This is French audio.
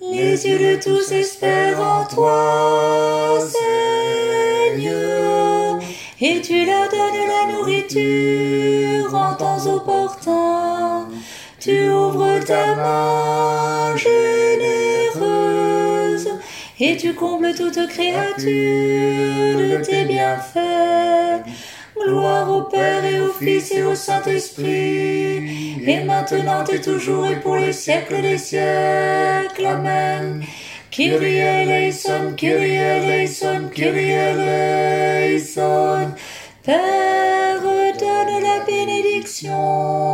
Les yeux de tous espèrent en toi, Seigneur, et tu leur donnes la nourriture en temps opportun. Tu ouvres ta main généreuse et tu combles toute créature de tes bienfaits. Gloire au Père et au Fils et au Saint-Esprit, et maintenant et toujours et pour les siècles des siècles. Amen. Kyrie eleison, Kyrie eleison, Kyrie eleison. Père, donne la bénédiction.